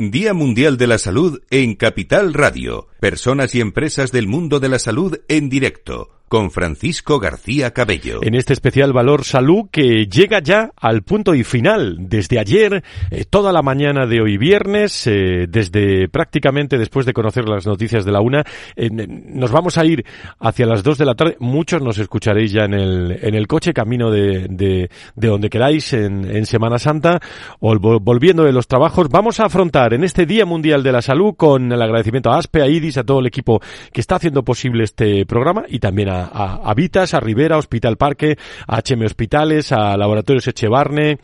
Día Mundial de la Salud en Capital Radio. Personas y empresas del mundo de la salud en directo con Francisco García Cabello. En este especial Valor Salud que llega ya al punto y final. Desde ayer, eh, toda la mañana de hoy viernes, eh, desde prácticamente después de conocer las noticias de la una, nos vamos a ir hacia las dos de la tarde. Muchos nos escucharéis ya en el, en el coche, camino de, de, de donde queráis en, en Semana Santa, o volviendo de los trabajos. Vamos a afrontar en este Día Mundial de la Salud con el agradecimiento a ASPE, a IDIS, a todo el equipo que está haciendo posible este programa y también a a, Vitas, a Rivera, a Hospital Parque, a HM Hospitales, a Laboratorios Echevarne,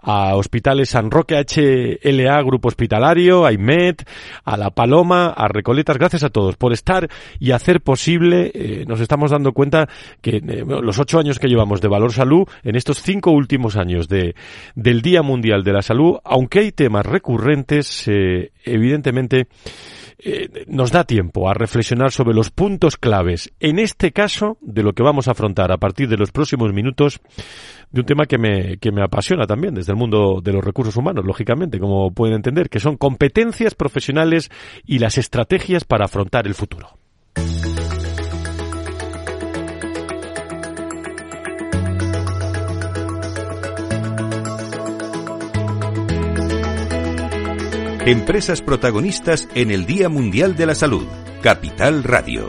a Hospitales San Roque, a HLA Grupo Hospitalario, a IMED, a La Paloma, a Recoletas. Gracias a todos por estar y hacer posible. Eh, nos estamos dando cuenta que eh, los ocho años que llevamos de Valor Salud, en estos cinco últimos años de, del Día Mundial de la Salud, aunque hay temas recurrentes, eh, evidentemente, eh, nos da tiempo a reflexionar sobre los puntos claves, en este caso, de lo que vamos a afrontar a partir de los próximos minutos, de un tema que me, que me apasiona también desde el mundo de los recursos humanos, lógicamente, como pueden entender, que son competencias profesionales y las estrategias para afrontar el futuro. Empresas protagonistas en el Día Mundial de la Salud. Capital Radio.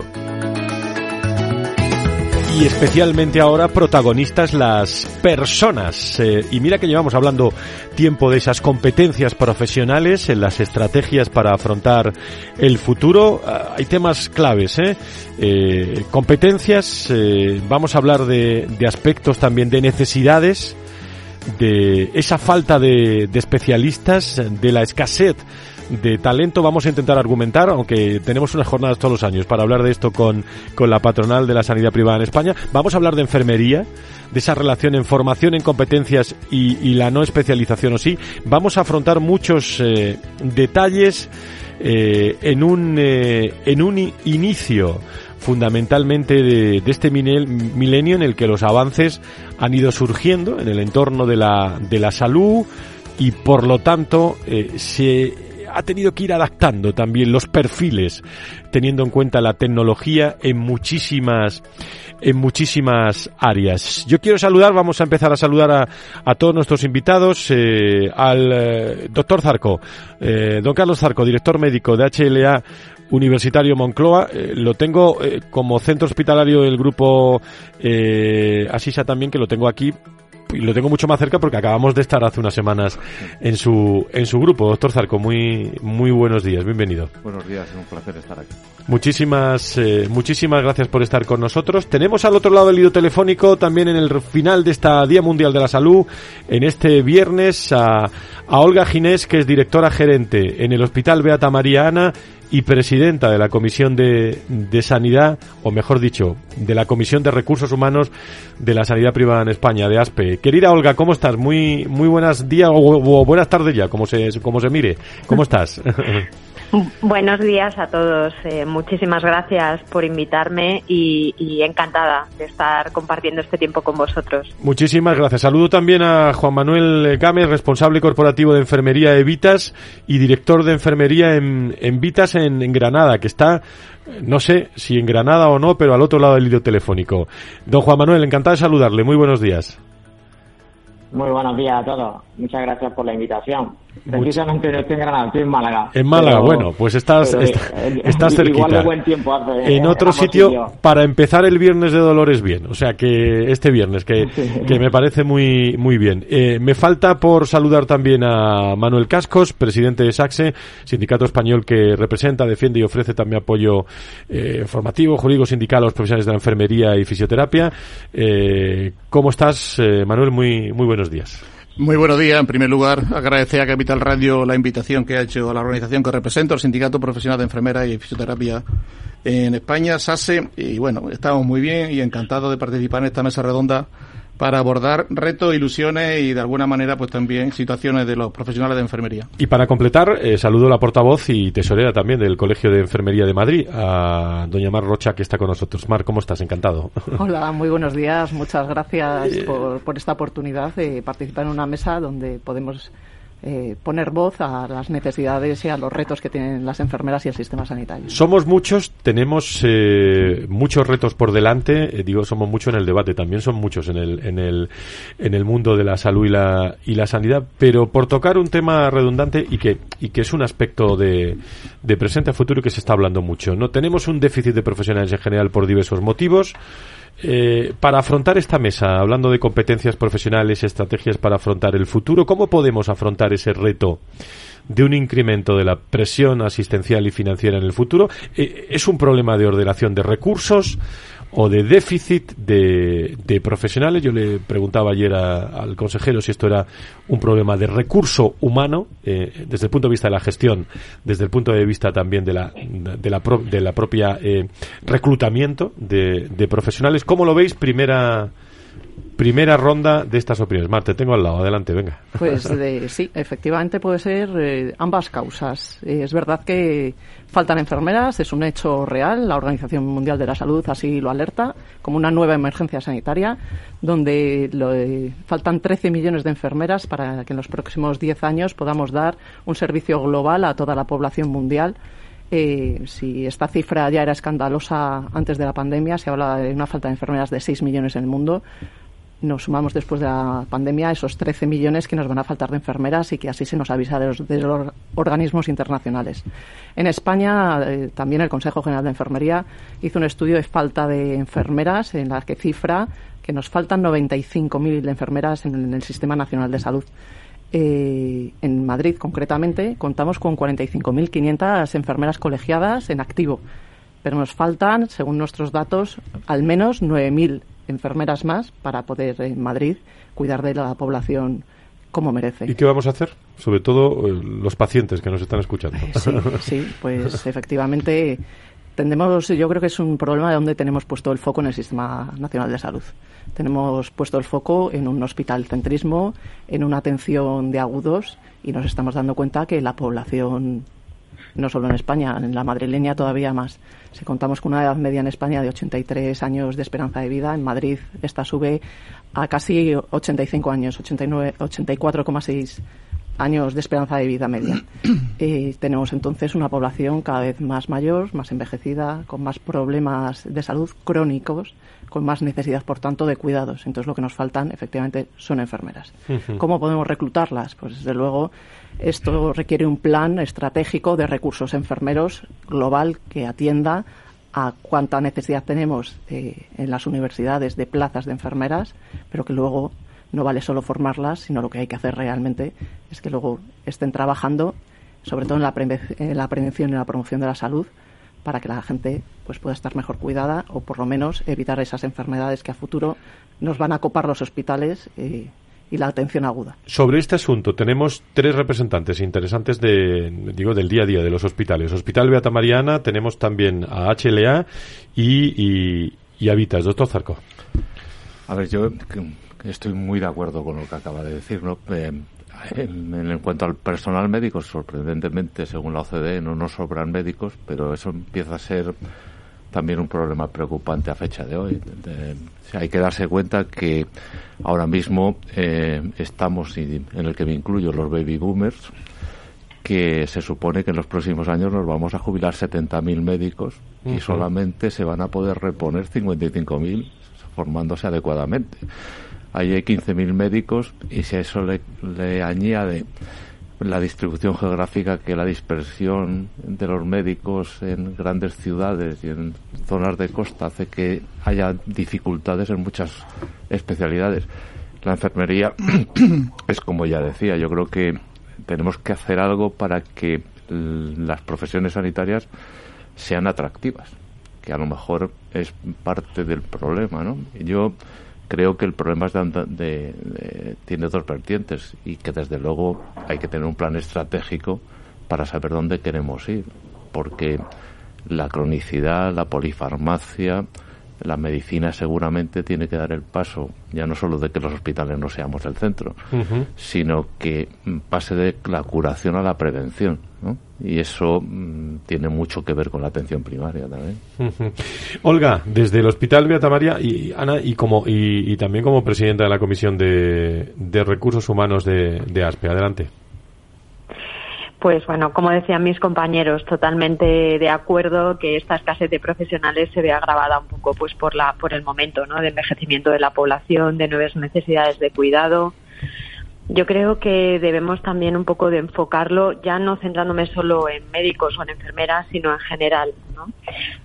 Y especialmente ahora protagonistas las personas. Eh, y mira que llevamos hablando tiempo de esas competencias profesionales, en las estrategias para afrontar el futuro. Ah, hay temas claves, ¿eh? eh competencias, eh, vamos a hablar de, de aspectos también de necesidades de esa falta de, especialistas, de la escasez de talento vamos a intentar argumentar, aunque tenemos unas jornadas todos los años para hablar de esto con, con la patronal de la sanidad privada en España. Vamos a hablar de enfermería, de esa relación en formación, en competencias y, la no especialización o sí. Vamos a afrontar muchos eh, detalles eh, en, un, eh, en un inicio fundamentalmente de, este milenio en el que los avances han ido surgiendo en el entorno de la, de la salud y por lo tanto eh, se ha tenido que ir adaptando también los perfiles teniendo en cuenta la tecnología en muchísimas en muchísimas áreas. Yo quiero saludar, vamos a empezar a saludar a, a todos nuestros invitados, eh, al eh, doctor Zarco, don Carlos Zarco, director médico de HLA Universitario Moncloa. Eh, lo tengo eh, como centro hospitalario del grupo eh, Asisa también, que lo tengo aquí y lo tengo mucho más cerca porque acabamos de estar hace unas semanas en su en su grupo. Doctor Zarco, muy muy buenos días, bienvenido. Buenos días, es un placer estar aquí. Muchísimas eh, muchísimas gracias por estar con nosotros. Tenemos al otro lado del hilo telefónico también en el final de esta Día Mundial de la Salud, en este viernes, a, a Olga Ginés, que es directora gerente en el Hospital Beata María Ana y presidenta de la Comisión de, de, Sanidad, o mejor dicho, de la Comisión de Recursos Humanos de la Sanidad Privada en España, de ASPE. Querida Olga, ¿cómo estás? Muy, muy buenos días o, buenas tardes ya, como se, como se mire. ¿Cómo estás? Buenos días a todos. Eh, muchísimas gracias por invitarme y, encantada de estar compartiendo este tiempo con vosotros. Muchísimas gracias. Saludo también a Juan Manuel Gámez, responsable corporativo de enfermería de Vitas y director de enfermería en, Vitas en, Granada, que está no sé si en Granada o no, pero al otro lado del hilo telefónico. Don Juan Manuel, encantado de saludarle. Muy buenos días. Muy buenos días a todos. Muchas gracias por la invitación. Precisamente no estoy en Granada, estoy en Málaga. En Málaga, bueno, pues estás, estás cerquita. Igual de buen tiempo hace, en otro sitio, para empezar el viernes de Dolores bien. O sea que este viernes, que, que me parece muy, muy bien. Eh, me falta por saludar también a Manuel Cascos, presidente de SACSE, sindicato español que representa, defiende y ofrece también apoyo eh, formativo, jurídico, sindical a los profesionales de la enfermería y fisioterapia. Eh, ¿Cómo estás, eh, Manuel? Muy, muy buenos días. Muy buenos días. En primer lugar, agradecer a Capital Radio la invitación que ha hecho a la organización que represento, el Sindicato Profesional de Enfermeras y Fisioterapia en España, SASE. Y bueno, estamos muy bien y encantados de participar en esta mesa redonda para abordar retos, ilusiones y de alguna manera pues también situaciones de los profesionales de enfermería. Y para completar, eh, saludo a la portavoz y tesorera también del Colegio de Enfermería de Madrid, a doña Mar Rocha que está con nosotros. Mar, ¿cómo estás? Encantado. Hola, muy buenos días. Muchas gracias por, por esta oportunidad de participar en una mesa donde podemos eh, poner voz a las necesidades y a los retos que tienen las enfermeras y el sistema sanitario. Somos muchos, tenemos eh, muchos retos por delante, eh, digo somos muchos en el debate, también son muchos en el, en el, en el mundo de la salud y la, y la sanidad, pero por tocar un tema redundante y que, y que es un aspecto de, de presente a futuro que se está hablando mucho. No tenemos un déficit de profesionales en general por diversos motivos. Eh, para afrontar esta mesa, hablando de competencias profesionales, estrategias para afrontar el futuro, ¿cómo podemos afrontar ese reto de un incremento de la presión asistencial y financiera en el futuro? Eh, ¿Es un problema de ordenación de recursos? O de déficit de, de profesionales. Yo le preguntaba ayer al consejero si esto era un problema de recurso humano, eh, desde el punto de vista de la gestión, desde el punto de vista también de la, de la, de la propia eh, reclutamiento de, de profesionales. ¿Cómo lo veis? Primera primera ronda de estas opiniones. Marte, tengo al lado, adelante, venga. Pues sí, efectivamente puede ser eh, ambas causas. Eh, es verdad que faltan enfermeras, es un hecho real, la Organización Mundial de la Salud así lo alerta, como una nueva emergencia sanitaria, donde eh, faltan 13 millones de enfermeras para que en los próximos 10 años podamos dar un servicio global a toda la población mundial. si esta cifra ya era escandalosa antes de la pandemia, se habla de una falta de enfermeras de 6 millones en el mundo, nos sumamos después de la pandemia esos 13 millones que nos van a faltar de enfermeras y que así se nos avisa de los, organismos internacionales. En España, eh, también el Consejo General de Enfermería hizo un estudio de falta de enfermeras en la que cifra que nos faltan 95.000 enfermeras en, el Sistema Nacional de Salud. Eh, en Madrid, concretamente, contamos con 45.500 enfermeras colegiadas en activo, pero nos faltan, según nuestros datos, al menos 9.000 enfermeras más para poder en Madrid cuidar de la población como merece. ¿Y qué vamos a hacer? Sobre todo eh, los pacientes que nos están escuchando. Sí, sí pues efectivamente tendemos, yo creo que es un problema de donde tenemos puesto el foco en el Sistema Nacional de Salud. Tenemos puesto el foco en un hospital centrismo, en una atención de agudos y nos estamos dando cuenta que la población no solo en España, en la madrileña todavía más. Si contamos con una edad media en España de 83 años de esperanza de vida, en Madrid esta sube a casi 85 años, 89, 84,6 años de esperanza de vida media. Eh, tenemos entonces una población cada vez más mayor, más envejecida, con más problemas de salud crónicos, con más necesidad, por tanto, de cuidados. Entonces lo que nos faltan, efectivamente, son enfermeras. ¿Cómo podemos reclutarlas? Pues desde luego esto requiere un plan estratégico de recursos enfermeros global que atienda a cuánta necesidad tenemos eh, en las universidades de plazas de enfermeras, pero que luego no vale solo formarlas, sino lo que hay que hacer realmente es que luego estén trabajando, sobre todo en la, prevención y la promoción de la salud, para que la gente pues pueda estar mejor cuidada o por lo menos evitar esas enfermedades que a futuro nos van a copar los hospitales y, la atención aguda. Sobre este asunto tenemos tres representantes interesantes de digo del día a día de los hospitales. Hospital Beata Mariana, tenemos también a HLA y, y, y a Vitas. Doctor Zarco. A ver, yo estoy muy de acuerdo con lo que acaba de decir. ¿no? Eh, en, cuanto al personal médico, sorprendentemente, según la OCDE, no nos sobran médicos, pero eso empieza a ser también un problema preocupante a fecha de hoy. hay que darse cuenta que ahora mismo eh, estamos, en el que me incluyo, los baby boomers, que se supone que en los próximos años nos vamos a jubilar 70.000 médicos y solamente se van a poder reponer 55.000 formándose adecuadamente. Ahí hay 15.000 médicos y si a eso le, le añade la distribución geográfica que la dispersión de los médicos en grandes ciudades y en zonas de costa hace que haya dificultades en muchas especialidades. La enfermería es como ya decía, yo creo que tenemos que hacer algo para que las profesiones sanitarias sean atractivas, que a lo mejor es parte del problema, ¿no? Yo creo que el problema es de, tiene dos vertientes y que desde luego hay que tener un plan estratégico para saber dónde queremos ir, porque la cronicidad, la polifarmacia, la medicina seguramente tiene que dar el paso, ya no solo de que los hospitales no seamos el centro, sino que pase de la curación a la prevención. Y eso mm, tiene mucho que ver con la atención primaria también. Olga, desde el Hospital Beata María y Ana, y, como, y, también como presidenta de la Comisión de, Recursos Humanos de, de ASPE, adelante. Pues bueno, como decían mis compañeros, totalmente de acuerdo que esta escasez de profesionales se ve agravada un poco pues por la por el momento, ¿no? de envejecimiento de la población, de nuevas necesidades de cuidado. Yo creo que debemos también un poco de enfocarlo, ya no centrándome solo en médicos o en enfermeras, sino en general. ¿no?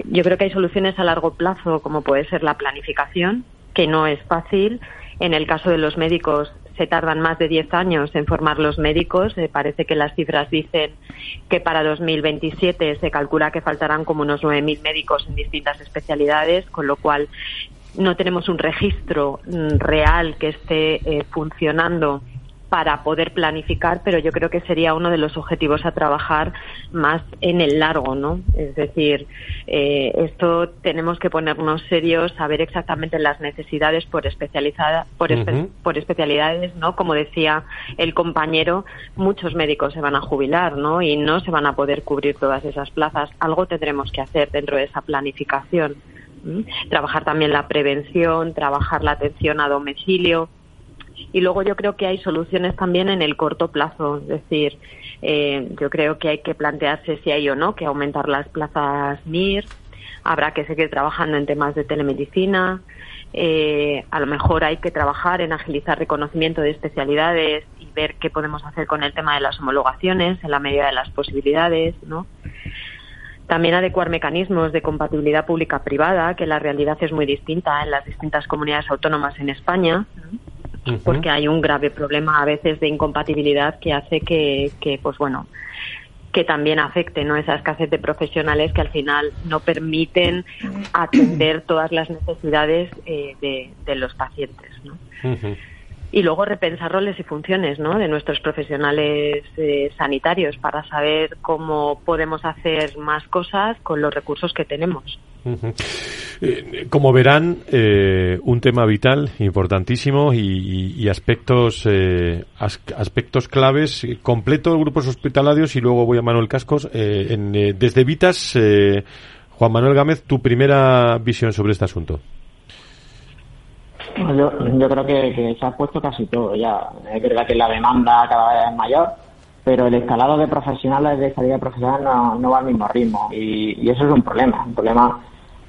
Yo creo que hay soluciones a largo plazo, como puede ser la planificación, que no es fácil. En el caso de los médicos, se tardan más de 10 años en formar los médicos. Eh, parece que las cifras dicen que para 2027 se calcula que faltarán como unos 9.000 médicos en distintas especialidades, con lo cual no tenemos un registro mm, real que esté eh, funcionando para poder planificar, pero yo creo que sería uno de los objetivos a trabajar más en el largo, ¿no? Es decir, eh, esto tenemos que ponernos serios, saber exactamente las necesidades por especializada, por, por especialidades, ¿no? Como decía el compañero, muchos médicos se van a jubilar, ¿no? Y no se van a poder cubrir todas esas plazas. Algo tendremos que hacer dentro de esa planificación. Trabajar también la prevención, trabajar la atención a domicilio, y luego yo creo que hay soluciones también en el corto plazo, es decir, eh, yo creo que hay que plantearse si hay o no que aumentar las plazas MIR, habrá que seguir trabajando en temas de telemedicina, eh, a lo mejor hay que trabajar en agilizar reconocimiento de especialidades y ver qué podemos hacer con el tema de las homologaciones en la medida de las posibilidades, ¿no? También adecuar mecanismos de compatibilidad pública-privada, que la realidad es muy distinta en las distintas comunidades autónomas en España porque hay un grave problema a veces de incompatibilidad que hace que, que pues bueno, que también afecte ¿no? esa escasez de profesionales que al final no permiten atender todas las necesidades eh, de, de, los pacientes. ¿no? y luego repensar roles y funciones ¿no? de nuestros profesionales eh, sanitarios para saber cómo podemos hacer más cosas con los recursos que tenemos. Eh, como verán, eh, un tema vital, importantísimo y, aspectos aspectos claves. Completo grupos hospitalarios y luego voy a Manuel Cascos. En, desde Vitas, Juan Manuel Gámez, tu primera visión sobre este asunto. Yo, yo creo que, se ha puesto casi todo ya. Es verdad que la demanda cada vez es mayor, pero el escalado de profesionales de salida profesional no, no va al mismo ritmo y, eso es un problema. Un problema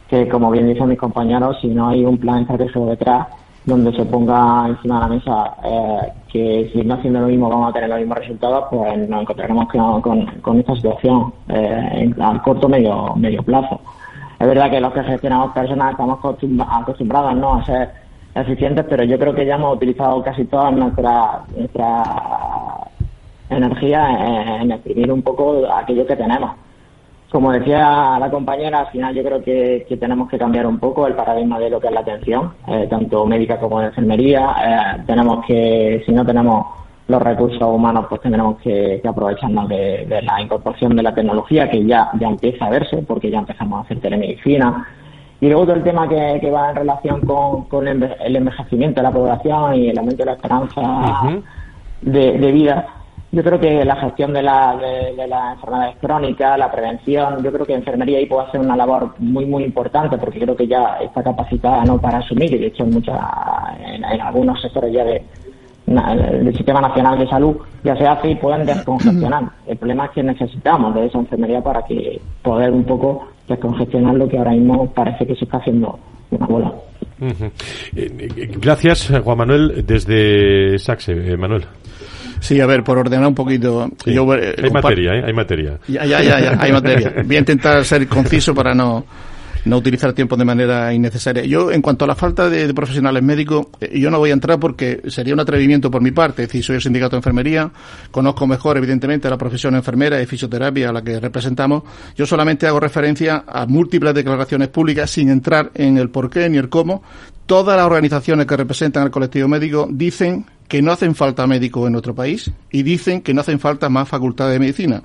que, como bien dicen mis compañeros, si no hay un plan estratégico detrás donde se ponga encima de la mesa eh, que si no haciendo lo mismo vamos a tener los mismos resultados, pues nos encontraremos con, con, esta situación eh, a corto medio medio plazo. Es verdad que los que gestionamos personas estamos acostumbrados ¿no? a ser eficientes, pero yo creo que ya hemos utilizado casi toda nuestra, nuestra energía en, exprimir un poco aquello que tenemos. Como decía la compañera, al final yo creo que, tenemos que cambiar un poco el paradigma de lo que es la atención, eh, tanto médica como de enfermería. Eh, tenemos que, si no tenemos los recursos humanos, pues tendremos que, aprovecharnos de, la incorporación de la tecnología, que ya, ya empieza a verse, porque ya empezamos a hacer telemedicina, y luego todo el tema que, va en relación con, el envejecimiento de la población y el aumento de la esperanza de, vida. Yo creo que la gestión de, la, de, las enfermedades crónicas, la prevención, yo creo que enfermería ahí puede hacer una labor muy, muy importante porque creo que ya está capacitada no para asumir y de hecho en, muchas, en, algunos sectores ya de, del Sistema Nacional de Salud ya se hace y pueden descongestionar. El problema es que necesitamos de esa enfermería para que poder un poco descongestionar lo que ahora mismo parece que se está haciendo una bola. Eh, eh, gracias, Juan Manuel, desde Saxe. Eh, Manuel. Sí, a ver, por ordenar un poquito. hay materia, ¿eh? Hay materia. Ya, ya, ya, hay materia. Voy a intentar ser conciso para no no utilizar tiempo de manera innecesaria. Yo, en cuanto a la falta de, profesionales médicos, eh, yo no voy a entrar porque sería un atrevimiento por mi parte. Es decir, soy el sindicato de enfermería, conozco mejor, evidentemente, la profesión enfermera y fisioterapia a la que representamos. Yo solamente hago referencia a múltiples declaraciones públicas sin entrar en el por qué ni el cómo. Todas las organizaciones que representan al colectivo médico dicen que no hacen falta médicos en nuestro país y dicen que no hacen falta más facultades de medicina.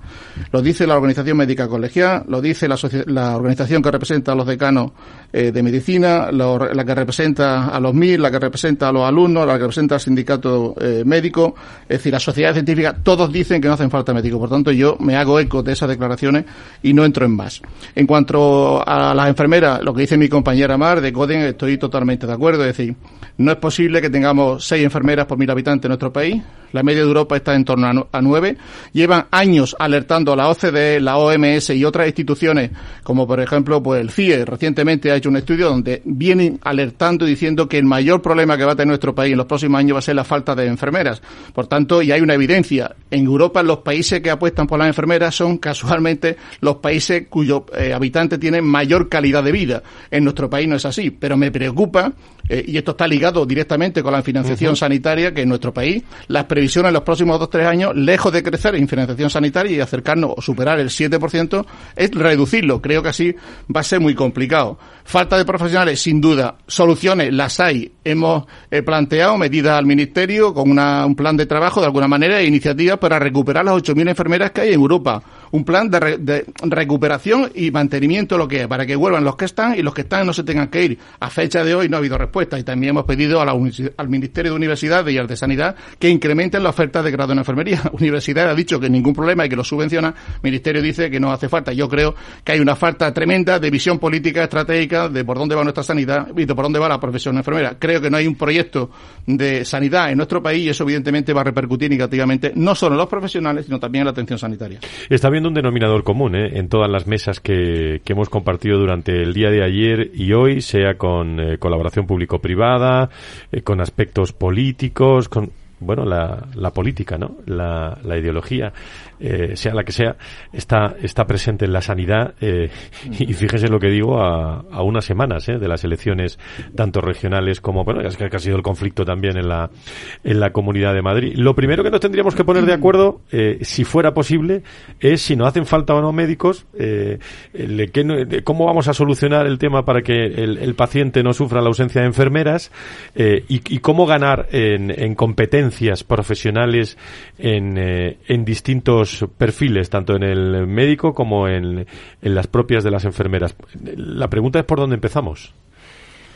Lo dice la Organización Médica Colegial, lo dice la, organización que representa a los decanos eh, de medicina, la que representa a los MIR, la que representa a los alumnos, la que representa al sindicato eh, médico, es decir, la sociedad científica, todos dicen que no hacen falta médicos. Por tanto, yo me hago eco de esas declaraciones y no entro en más. En cuanto a las enfermeras, lo que dice mi compañera Mar de Coden, estoy totalmente de acuerdo. Es decir, no es posible que tengamos seis enfermeras por mil habitantes en nuestro país. La media de Europa está en torno a 9. Llevan años alertando a la OCDE, la OMS y otras instituciones, como por ejemplo pues el CIE recientemente ha hecho un estudio donde vienen alertando y diciendo que el mayor problema que va a tener nuestro país en los próximos años va a ser la falta de enfermeras. Por tanto, y hay una evidencia, en Europa los países que apuestan por las enfermeras son casualmente los países cuyos eh, habitantes tienen mayor calidad de vida. En nuestro país no es así, pero me preocupa, eh, y esto está ligado directamente con la financiación sanitaria, que en nuestro país las previsiones en los próximos dos o tres años, lejos de crecer en financiación sanitaria y acercarnos o superar el 7%, es reducirlo. Creo que así va a ser muy complicado. Falta de profesionales, sin duda. Soluciones las hay. Hemos eh, planteado medidas al Ministerio con un plan de trabajo, de alguna manera, e iniciativas para recuperar las 8.000 enfermeras que hay en Europa. Un plan de, recuperación y mantenimiento, lo que es, para que vuelvan los que están y los que están no se tengan que ir. A fecha de hoy no ha habido respuesta y también hemos pedido a la, al Ministerio de Universidades y al de Sanidad que incrementen la oferta de grado en enfermería. Universidad ha dicho que ningún problema y que lo subvenciona. Ministerio dice que no hace falta. Yo creo que hay una falta tremenda de visión política estratégica de por dónde va nuestra sanidad y de por dónde va la profesión enfermera. Creo que no hay un proyecto de sanidad en nuestro país y eso evidentemente va a repercutir negativamente no solo en los profesionales, sino también en la atención sanitaria. Está un denominador común ¿eh? en todas las mesas que, hemos compartido durante el día de ayer y hoy, sea con eh, colaboración público-privada, eh, con aspectos políticos, con bueno, la, la política, ¿no? La ideología, eh, sea la que sea, está, está presente en la sanidad eh, y fíjese lo que digo a, a unas semanas eh, de las elecciones tanto regionales como, bueno, es que ha sido el conflicto también en la, en la Comunidad de Madrid. Lo primero que nos tendríamos que poner de acuerdo, eh, si fuera posible, es si no hacen falta o no médicos, eh, que, cómo vamos a solucionar el tema para que el, el paciente no sufra la ausencia de enfermeras y, y, cómo ganar en, en competencia profesionales en, en, distintos perfiles, tanto en el médico como en, en las propias de las enfermeras. La pregunta es por dónde empezamos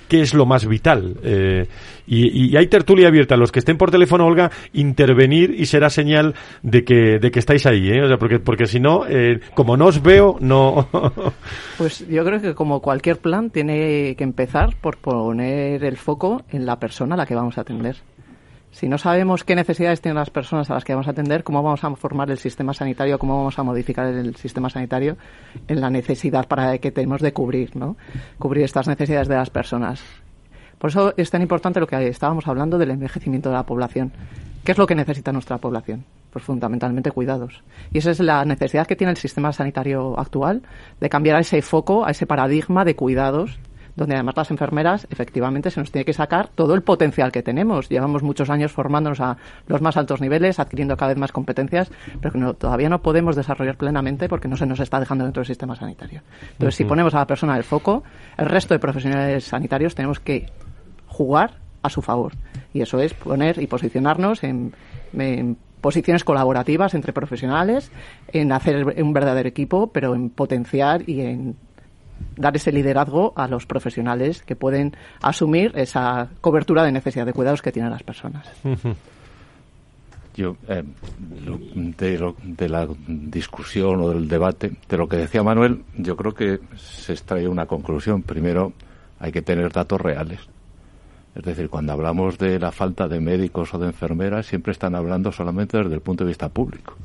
qué es lo más vital. Eh, y, hay tertulia abierta. Los que estén por teléfono, Olga, intervenir y será señal de que, de que estáis ahí. ¿eh? Porque, porque si no, eh, como no os veo, no. pues yo creo que como cualquier plan tiene que empezar por poner el foco en la persona a la que vamos a atender. Si no sabemos qué necesidades tienen las personas a las que vamos a atender, cómo vamos a formar el sistema sanitario, cómo vamos a modificar el sistema sanitario en la necesidad para que tenemos de cubrir, ¿no? Cubrir estas necesidades de las personas. Por eso es tan importante lo que estábamos hablando del envejecimiento de la población. ¿Qué es lo que necesita nuestra población? Pues fundamentalmente cuidados. Y esa es la necesidad que tiene el sistema sanitario actual de cambiar ese foco, a ese paradigma de cuidados donde además las enfermeras efectivamente se nos tiene que sacar todo el potencial que tenemos. Llevamos muchos años formándonos a los más altos niveles, adquiriendo cada vez más competencias, pero que todavía no podemos desarrollar plenamente porque no se nos está dejando dentro del sistema sanitario. Entonces, si ponemos a la persona del foco, el resto de profesionales sanitarios tenemos que jugar a su favor. Y eso es poner y posicionarnos en, en posiciones colaborativas entre profesionales, en hacer un verdadero equipo, pero en potenciar y en dar ese liderazgo a los profesionales que pueden asumir esa cobertura de necesidad de cuidados que tienen las personas. Yo, eh, de, de, la discusión o del debate, de lo que decía Manuel, yo creo que se extrae una conclusión. Primero, hay que tener datos reales. Es decir, cuando hablamos de la falta de médicos o de enfermeras, siempre están hablando solamente desde el punto de vista público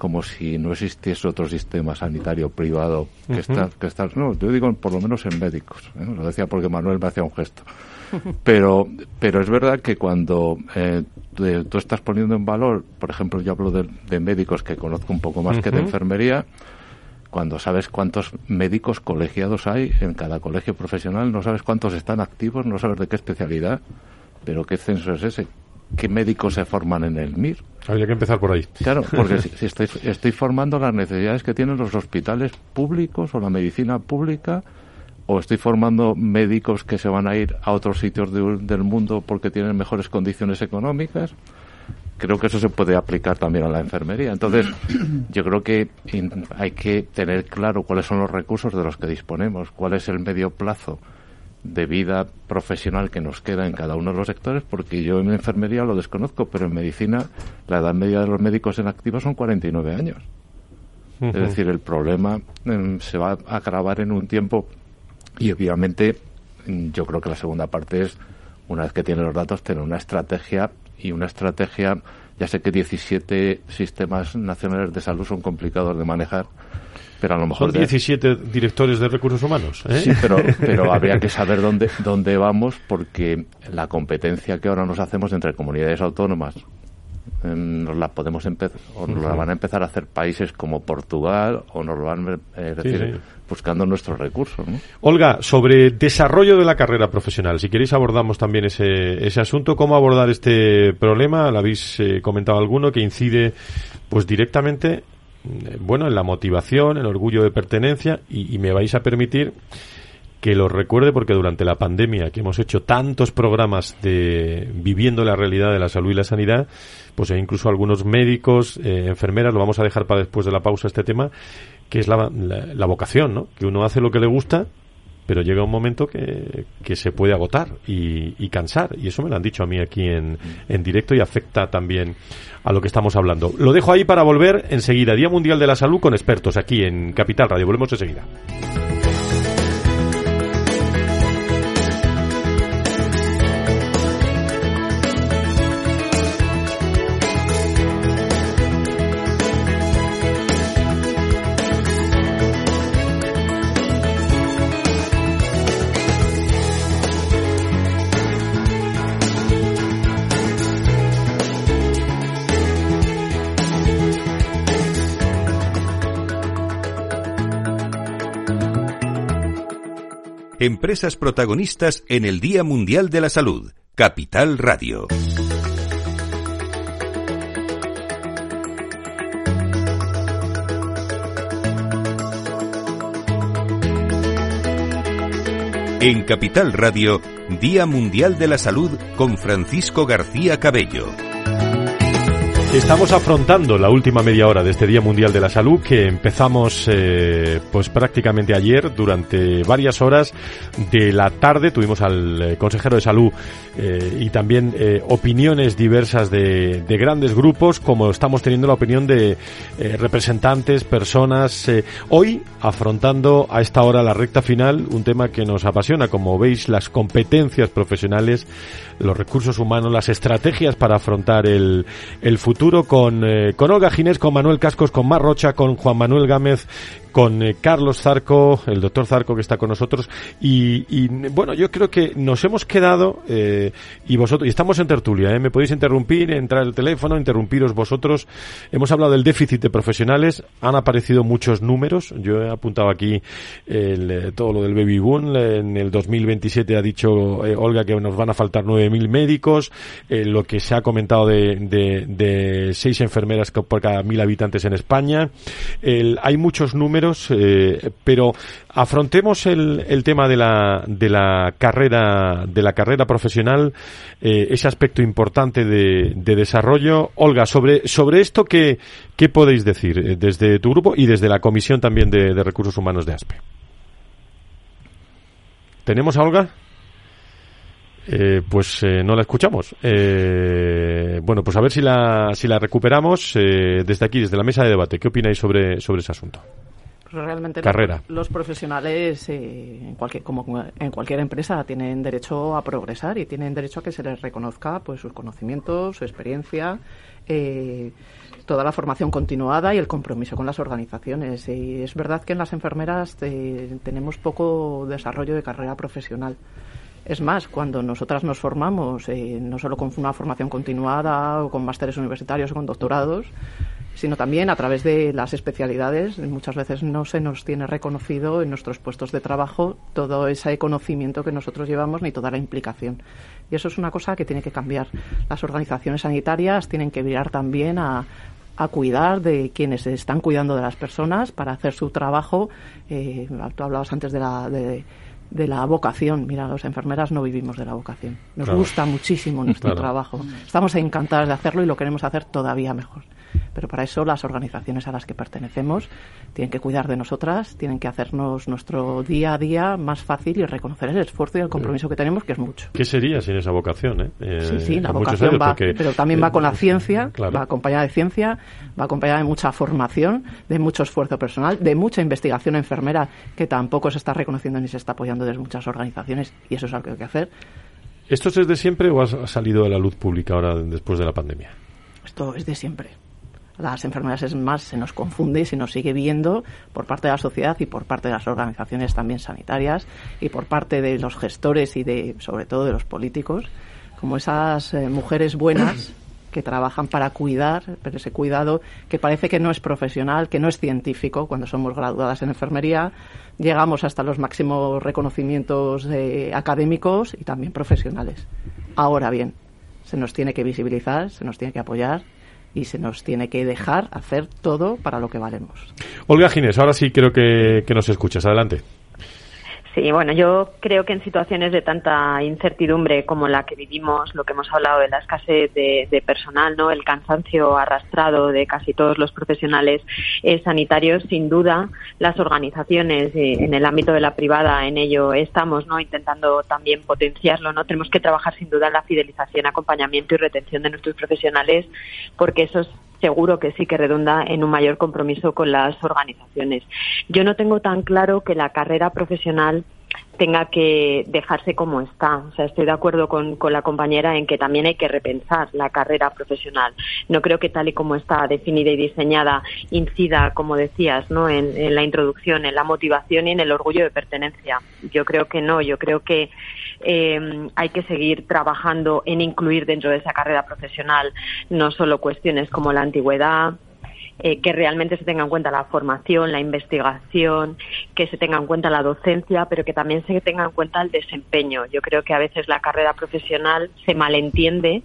como si no existiese otro sistema sanitario privado que está, que está, no, yo digo por lo menos en médicos, ¿eh? lo decía porque Manuel me hacía un gesto. Pero, pero es verdad que cuando eh, tú estás poniendo en valor, por ejemplo, yo hablo de, médicos que conozco un poco más que de enfermería, cuando sabes cuántos médicos colegiados hay en cada colegio profesional, no sabes cuántos están activos, no sabes de qué especialidad, pero qué censo es ese qué médicos se forman en el MIR. Habría que empezar por ahí. Claro, porque si, estoy, estoy, formando las necesidades que tienen los hospitales públicos o la medicina pública, o estoy formando médicos que se van a ir a otros sitios del mundo porque tienen mejores condiciones económicas. Creo que eso se puede aplicar también a la enfermería. Entonces, yo creo que hay que tener claro cuáles son los recursos de los que disponemos, cuál es el medio plazo de vida profesional que nos queda en cada uno de los sectores, porque yo en enfermería lo desconozco, pero en medicina la edad media de los médicos en activo son 49 años. Es decir, el problema em, se va a agravar en un tiempo y obviamente mm, yo creo que la segunda parte es, una vez que tiene los datos, tener una estrategia y una estrategia. Ya sé que 17 sistemas nacionales de salud son complicados de manejar, pero a lo mejor... Son 17 directores de recursos humanos. ¿eh? Sí, pero, pero habría que saber dónde, dónde vamos porque la competencia que ahora nos hacemos entre comunidades autónomas nos la podemos empezar o nos la van a empezar a hacer países como Portugal o nos lo van eh, decir, buscando nuestros recursos. Olga, sobre desarrollo de la carrera profesional, si queréis abordamos también ese, ese asunto, cómo abordar este problema, lo habéis eh, comentado alguno que incide pues directamente eh, bueno, en la motivación, el orgullo de pertenencia y, me vais a permitir que lo recuerde porque durante la pandemia que hemos hecho tantos programas de viviendo la realidad de la salud y la sanidad, pues incluso algunos médicos, eh, enfermeras, lo vamos a dejar para después de la pausa este tema, que es la, la vocación, ¿no? Que uno hace lo que le gusta pero llega un momento que, que se puede agotar y, y, cansar. Y eso me lo han dicho a mí aquí en, en directo y afecta también a lo que estamos hablando. Lo dejo ahí para volver enseguida. Día Mundial de la Salud con expertos aquí en Capital Radio. Volvemos enseguida. Empresas protagonistas en el Día Mundial de la Salud. Capital Radio. En Capital Radio, Día Mundial de la Salud con Francisco García Cabello. Estamos afrontando la última media hora de este Día Mundial de la Salud que empezamos eh, pues prácticamente ayer durante varias horas de la tarde. Tuvimos al eh, consejero de salud eh, y también opiniones diversas de, de, grandes grupos como estamos teniendo la opinión de representantes, personas hoy afrontando a esta hora la recta final un tema que nos apasiona. Como veis las competencias profesionales los recursos humanos, las estrategias para afrontar el, el futuro con, eh, con Olga Ginés, con Manuel Cascos, con Mar Rocha, con Juan Manuel Gámez, con eh, Carlos Zarco, el doctor Zarco que está con nosotros. Y, bueno, yo creo que nos hemos quedado, eh, y vosotros, y estamos en tertulia, ¿eh? me podéis interrumpir, entrar el teléfono, interrumpiros vosotros. Hemos hablado del déficit de profesionales, han aparecido muchos números. Yo he apuntado aquí el, eh, todo lo del baby boom. En el 2027 ha dicho Olga que nos van a faltar 9.000 médicos, lo que se ha comentado de, de, seis enfermeras por cada mil habitantes en España. Hay muchos números eh, pero afrontemos el, tema de la, de la carrera, de la carrera profesional, eh, ese aspecto importante de, de, desarrollo. Olga, sobre, sobre esto, ¿qué, podéis decir eh, desde tu grupo y desde la Comisión también de, Recursos Humanos de ASPE? ¿Tenemos a Olga? Pues no la escuchamos. Bueno, pues a ver si la, si la recuperamos desde aquí, desde la mesa de debate. ¿Qué opináis sobre, sobre ese asunto? Realmente Carrera. Los, los profesionales, en cualquier, como en cualquier empresa, tienen derecho a progresar y tienen derecho a que se les reconozca pues sus conocimientos, su experiencia, toda la formación continuada y el compromiso con las organizaciones. Y es verdad que en las enfermeras tenemos poco desarrollo de carrera profesional. Es más, cuando nosotras nos formamos, eh, no solo con una formación continuada o con másteres universitarios o con doctorados, sino también a través de las especialidades, muchas veces no se nos tiene reconocido en nuestros puestos de trabajo todo ese conocimiento que nosotros llevamos ni toda la implicación. Y eso es una cosa que tiene que cambiar. Las organizaciones sanitarias tienen que mirar también a, a cuidar de quienes están cuidando de las personas para hacer su trabajo. Eh, tú hablabas antes de la. De la vocación. Mira, las enfermeras no vivimos de la vocación. Nos Claro. gusta muchísimo nuestro Claro. trabajo. Estamos encantadas de hacerlo y lo queremos hacer todavía mejor. Pero para eso las organizaciones a las que pertenecemos tienen que cuidar de nosotras, tienen que hacernos nuestro día a día más fácil y reconocer el esfuerzo y el compromiso que tenemos, que es mucho. ¿Qué sería sin esa vocación? Eh? Eh, Sí, sí, la vocación años, va, porque, pero también eh, va con la ciencia, claro. va acompañada de ciencia, va acompañada de mucha formación, de mucho esfuerzo personal, de mucha investigación enfermera que tampoco se está reconociendo ni se está apoyando desde muchas organizaciones y eso es algo que hay que hacer. ¿Esto es desde siempre o ha salido de la luz pública ahora después de la pandemia? Esto es de siempre. Las enfermedades es más, se nos confunde y se nos sigue viendo por parte de la sociedad y por parte de las organizaciones también sanitarias y por parte de los gestores y de, sobre todo, de los políticos, como esas eh, mujeres buenas que trabajan para cuidar, pero ese cuidado que parece que no es profesional, que no es científico. Cuando somos graduadas en enfermería, llegamos hasta los máximos reconocimientos eh, académicos y también profesionales. Ahora bien, se nos tiene que visibilizar, se nos tiene que apoyar y se nos tiene que dejar hacer todo para lo que valemos. Olga Ginés, ahora sí creo que, que nos escuchas. Adelante. Sí, bueno, yo creo que en situaciones de tanta incertidumbre como la que vivimos, lo que hemos hablado de la escasez de, personal, no, el cansancio arrastrado de casi todos los profesionales eh, sanitarios, sin duda, las organizaciones eh, en el ámbito de la privada en ello estamos, no, intentando también potenciarlo, no, tenemos que trabajar sin duda en la fidelización, acompañamiento y retención de nuestros profesionales, porque eso es seguro que sí que redunda en un mayor compromiso con las organizaciones. Yo no tengo tan claro que la carrera profesional tenga que dejarse como está. O sea, estoy de acuerdo con, la compañera en que también hay que repensar la carrera profesional. No creo que tal y como está definida y diseñada incida, como decías, ¿no? En, en la introducción, en la motivación y en el orgullo de pertenencia. Yo creo que no. Yo creo que eh, hay que seguir trabajando en incluir dentro de esa carrera profesional no solo cuestiones como la antigüedad, eh, que realmente se tenga en cuenta la formación, la investigación, que se tenga en cuenta la docencia, pero que también se tenga en cuenta el desempeño. Yo creo que a veces la carrera profesional se malentiende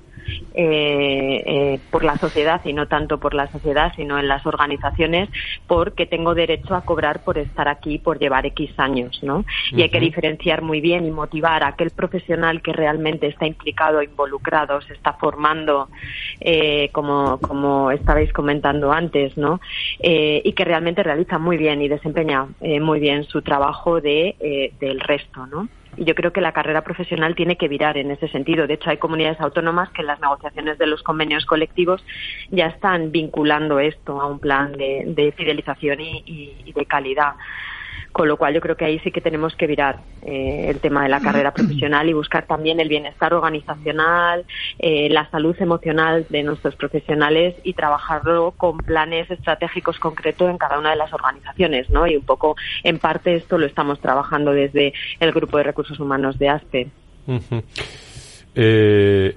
eh, eh, por la sociedad y no tanto por la sociedad, sino en las organizaciones, porque tengo derecho a cobrar por estar aquí, por llevar X años, ¿no? Y hay que diferenciar muy bien y motivar a aquel profesional que realmente está implicado, involucrado, se está formando, eh, como, como estabais comentando antes, ¿no? Eh, y que realmente realiza muy bien y desempeña eh, muy bien su trabajo de, eh, del resto, ¿no? Y yo creo que la carrera profesional tiene que virar en ese sentido. De hecho, hay comunidades autónomas que en las negociaciones de los convenios colectivos ya están vinculando esto a un plan de, fidelización y de calidad. Con lo cual yo creo que ahí sí que tenemos que virar eh, el tema de la carrera profesional y buscar también el bienestar organizacional, eh, la salud emocional de nuestros profesionales y trabajarlo con planes estratégicos concretos en cada una de las organizaciones, ¿no? Y un poco, en parte, esto lo estamos trabajando desde el Grupo de Recursos Humanos de ASPE. Eh,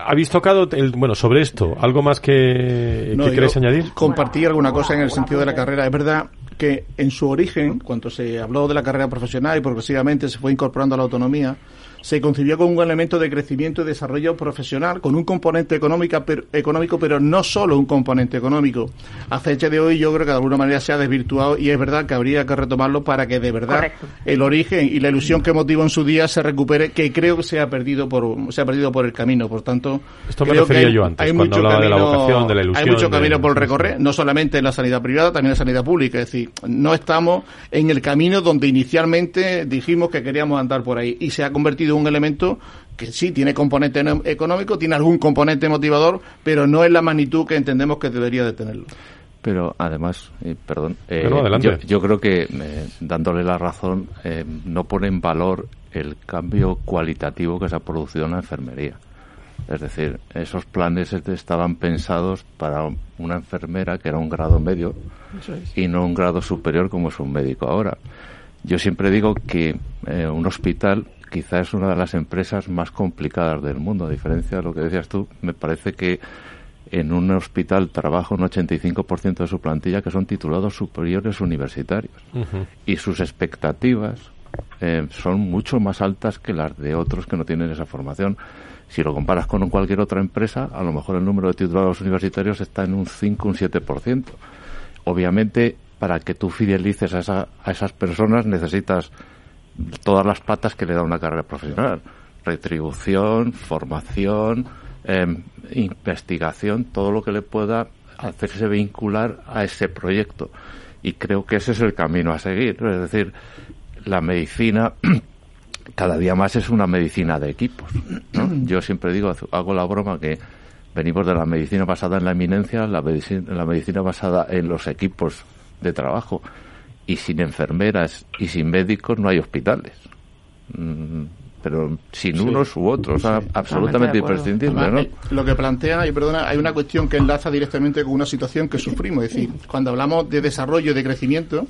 ¿Habéis tocado, el, bueno, sobre esto, algo más que, que queréis añadir? Compartir alguna cosa en el sentido de la carrera. Es verdad que en su origen, cuando se habló de la carrera profesional y progresivamente se fue incorporando a la autonomía, se concibió como un elemento de crecimiento y desarrollo profesional con un componente económica, económico, pero no solo un componente económico. A fecha de hoy yo creo que de alguna manera se ha desvirtuado y es verdad que habría que retomarlo para que de verdad el origen y la ilusión que motivó en su día se recupere, que creo que se ha perdido por se ha perdido por el camino. Por tanto, esto me refería yo antes, cuando hablaba de la vocación, de la ilusión. Hay mucho camino por recorrer, no solamente en la sanidad privada, también en la sanidad pública. Es decir, no estamos en el camino donde inicialmente dijimos que queríamos andar por ahí y se ha convertido un elemento que sí tiene componente económico, tiene algún componente motivador, pero no es la magnitud que entendemos que debería de tenerlo. Pero además, eh, perdón, eh, yo, creo que eh, dándole la razón no pone en valor el cambio cualitativo que se ha producido en la enfermería. Es decir, esos planes estaban pensados para una enfermera que era un grado medio y no un grado superior como es un médico ahora. Yo siempre digo que un hospital quizás es una de las empresas más complicadas del mundo. A diferencia de lo que decías tú, me parece que en un hospital trabaja un 85% de su plantilla que son titulados superiores universitarios. Y sus expectativas eh, son mucho más altas que las de otros que no tienen esa formación. Si lo comparas con cualquier otra empresa, a lo mejor el número de titulados universitarios está en un 5, un 7%. Obviamente, para que tú fidelices a, a esas personas necesitas todas las patas que le da una carrera profesional. Retribución, formación, em, investigación, todo lo que le pueda hacerse vincular a ese proyecto. Y creo que ese es el camino a seguir. Es decir, la medicina cada día más es una medicina de equipos. Yo siempre digo, hago la broma que venimos de la medicina basada en la eminencia, la la medicina basada en los equipos de trabajo y sin enfermeras y sin médicos no hay hospitales. Mm, pero sin unos u otros, absolutamente imprescindible. ¿no? Lo que plantea, y perdona, hay una cuestión que enlaza directamente con una situación que sufrimos. Es decir, cuando hablamos de desarrollo y de crecimiento,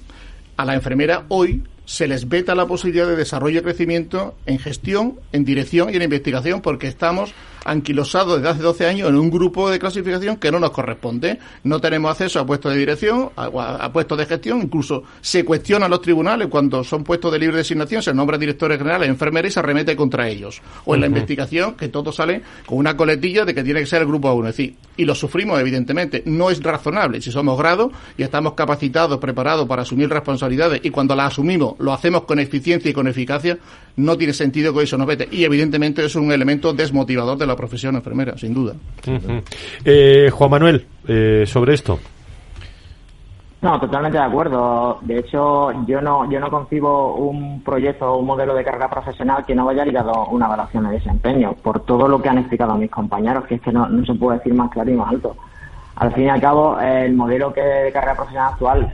a la enfermera hoy se les veta la posibilidad de desarrollo y crecimiento en gestión, en dirección y en investigación, porque estamos anquilosados desde hace 12 años en un grupo de clasificación que no nos corresponde. No tenemos acceso a puestos de dirección, a, puestos de gestión, incluso se cuestionan los tribunales cuando son puestos de libre designación, se nombran directores generales, enfermeras y se arremete contra ellos. O en la investigación, que todo sale con una coletilla de que tiene que ser el grupo A1. Es decir, y lo sufrimos, evidentemente. No es razonable. Si somos grados y estamos capacitados, preparados para asumir responsabilidades y cuando las asumimos lo hacemos con eficiencia y con eficacia, no tiene sentido que eso nos vete. Y evidentemente es un elemento desmotivador de la profesión enfermera, sin duda. Eh, Juan Manuel, eh, sobre esto. No, totalmente de acuerdo. De hecho, yo no, yo no concibo un proyecto o un modelo de carga profesional que no vaya ligado a una evaluación de desempeño, por todo lo que han explicado mis compañeros, que es que no, se puede decir más claro y más alto. Al fin y al cabo, el modelo que de carga profesional actual